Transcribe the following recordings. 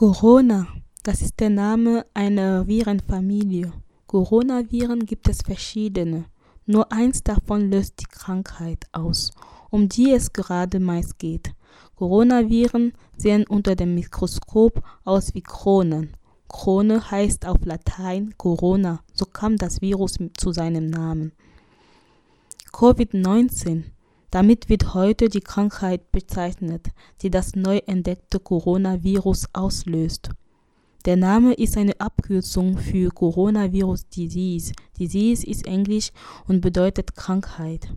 Corona, das ist der Name einer Virenfamilie. Coronaviren gibt es verschiedene. Nur eins davon löst die Krankheit aus, um die es gerade meist geht. Coronaviren sehen unter dem Mikroskop aus wie Kronen. Krone heißt auf Latein Corona, so kam das Virus zu seinem Namen. Covid-19 damit wird heute die Krankheit bezeichnet, die das neu entdeckte Coronavirus auslöst. Der Name ist eine Abkürzung für Coronavirus Disease. Disease ist Englisch und bedeutet Krankheit.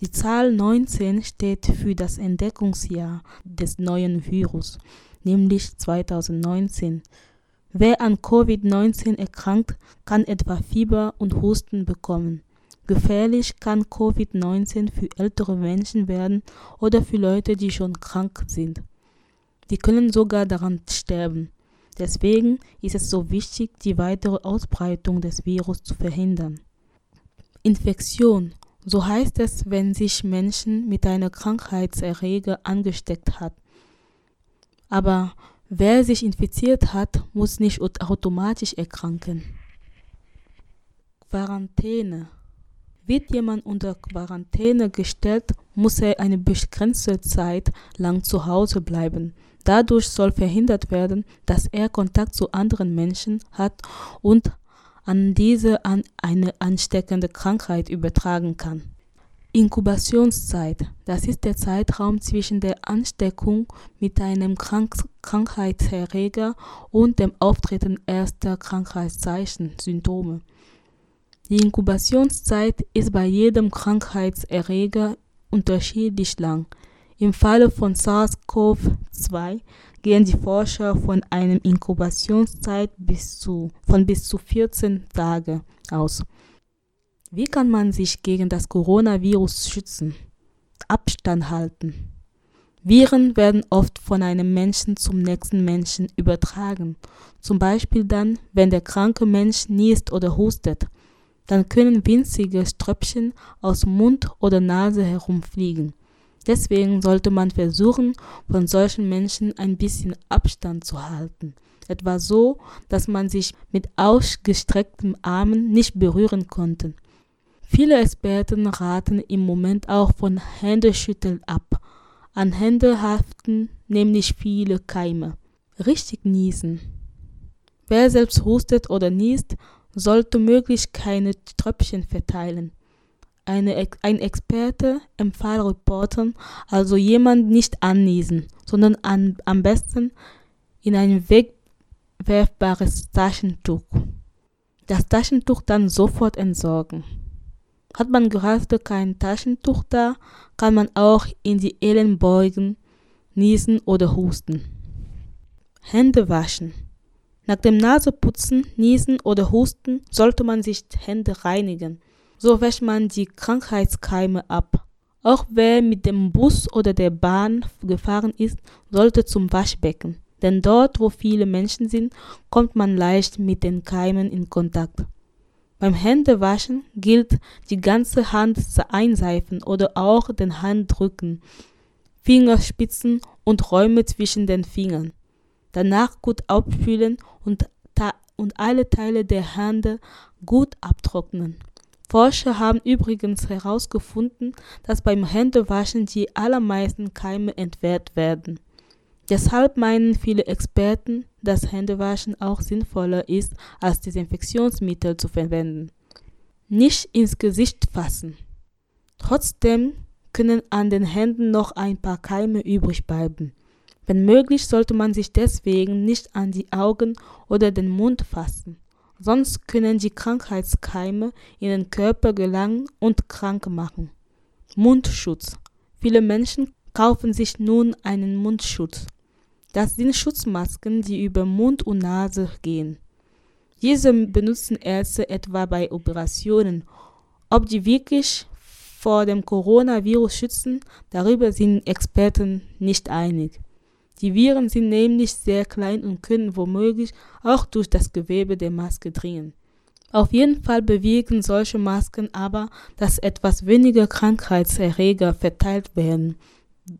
Die Zahl 19 steht für das Entdeckungsjahr des neuen Virus, nämlich 2019. Wer an Covid-19 erkrankt, kann etwa Fieber und Husten bekommen. Gefährlich kann Covid-19 für ältere Menschen werden oder für Leute, die schon krank sind. Die können sogar daran sterben. Deswegen ist es so wichtig, die weitere Ausbreitung des Virus zu verhindern. Infektion. So heißt es, wenn sich Menschen mit einer Krankheitserreger angesteckt hat. Aber wer sich infiziert hat, muss nicht automatisch erkranken. Quarantäne. Wird jemand unter Quarantäne gestellt, muss er eine begrenzte Zeit lang zu Hause bleiben. Dadurch soll verhindert werden, dass er Kontakt zu anderen Menschen hat und an diese an eine ansteckende Krankheit übertragen kann. Inkubationszeit. Das ist der Zeitraum zwischen der Ansteckung mit einem Krank Krankheitserreger und dem Auftreten erster Krankheitszeichen, Symptome. Die Inkubationszeit ist bei jedem Krankheitserreger unterschiedlich lang. Im Falle von SARS-CoV-2 gehen die Forscher von einer Inkubationszeit bis zu, von bis zu 14 Tagen aus. Wie kann man sich gegen das Coronavirus schützen? Abstand halten. Viren werden oft von einem Menschen zum nächsten Menschen übertragen, zum Beispiel dann, wenn der kranke Mensch niest oder hustet dann können winzige Ströpchen aus Mund oder Nase herumfliegen. Deswegen sollte man versuchen, von solchen Menschen ein bisschen Abstand zu halten. Etwa so, dass man sich mit ausgestreckten Armen nicht berühren konnte. Viele Experten raten im Moment auch von Händeschütteln ab. An Hände haften nämlich viele Keime. Richtig niesen. Wer selbst hustet oder niest, sollte möglichst keine Tröpfchen verteilen. Eine, ein Experte empfahl Reportern, also jemand nicht anniesen, sondern an, am besten in ein wegwerfbares Taschentuch. Das Taschentuch dann sofort entsorgen. Hat man gerade kein Taschentuch da, kann man auch in die Ellenbeugen niesen oder husten. Hände waschen. Nach dem Naseputzen, Niesen oder Husten sollte man sich die Hände reinigen. So wäscht man die Krankheitskeime ab. Auch wer mit dem Bus oder der Bahn gefahren ist, sollte zum Waschbecken. Denn dort, wo viele Menschen sind, kommt man leicht mit den Keimen in Kontakt. Beim Händewaschen gilt die ganze Hand einseifen oder auch den Handrücken, Fingerspitzen und Räume zwischen den Fingern danach gut abspülen und, und alle Teile der Hände gut abtrocknen. Forscher haben übrigens herausgefunden, dass beim Händewaschen die allermeisten Keime entwehrt werden. Deshalb meinen viele Experten, dass Händewaschen auch sinnvoller ist, als Desinfektionsmittel zu verwenden. Nicht ins Gesicht fassen. Trotzdem können an den Händen noch ein paar Keime übrig bleiben. Wenn möglich, sollte man sich deswegen nicht an die Augen oder den Mund fassen, sonst können die Krankheitskeime in den Körper gelangen und krank machen. Mundschutz. Viele Menschen kaufen sich nun einen Mundschutz. Das sind Schutzmasken, die über Mund und Nase gehen. Diese benutzen Ärzte etwa bei Operationen. Ob die wirklich vor dem Coronavirus schützen, darüber sind Experten nicht einig. Die Viren sind nämlich sehr klein und können womöglich auch durch das Gewebe der Maske dringen. Auf jeden Fall bewirken solche Masken aber, dass etwas weniger Krankheitserreger verteilt werden.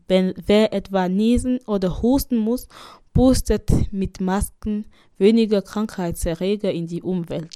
Wenn wer etwa niesen oder husten muss, pustet mit Masken weniger Krankheitserreger in die Umwelt.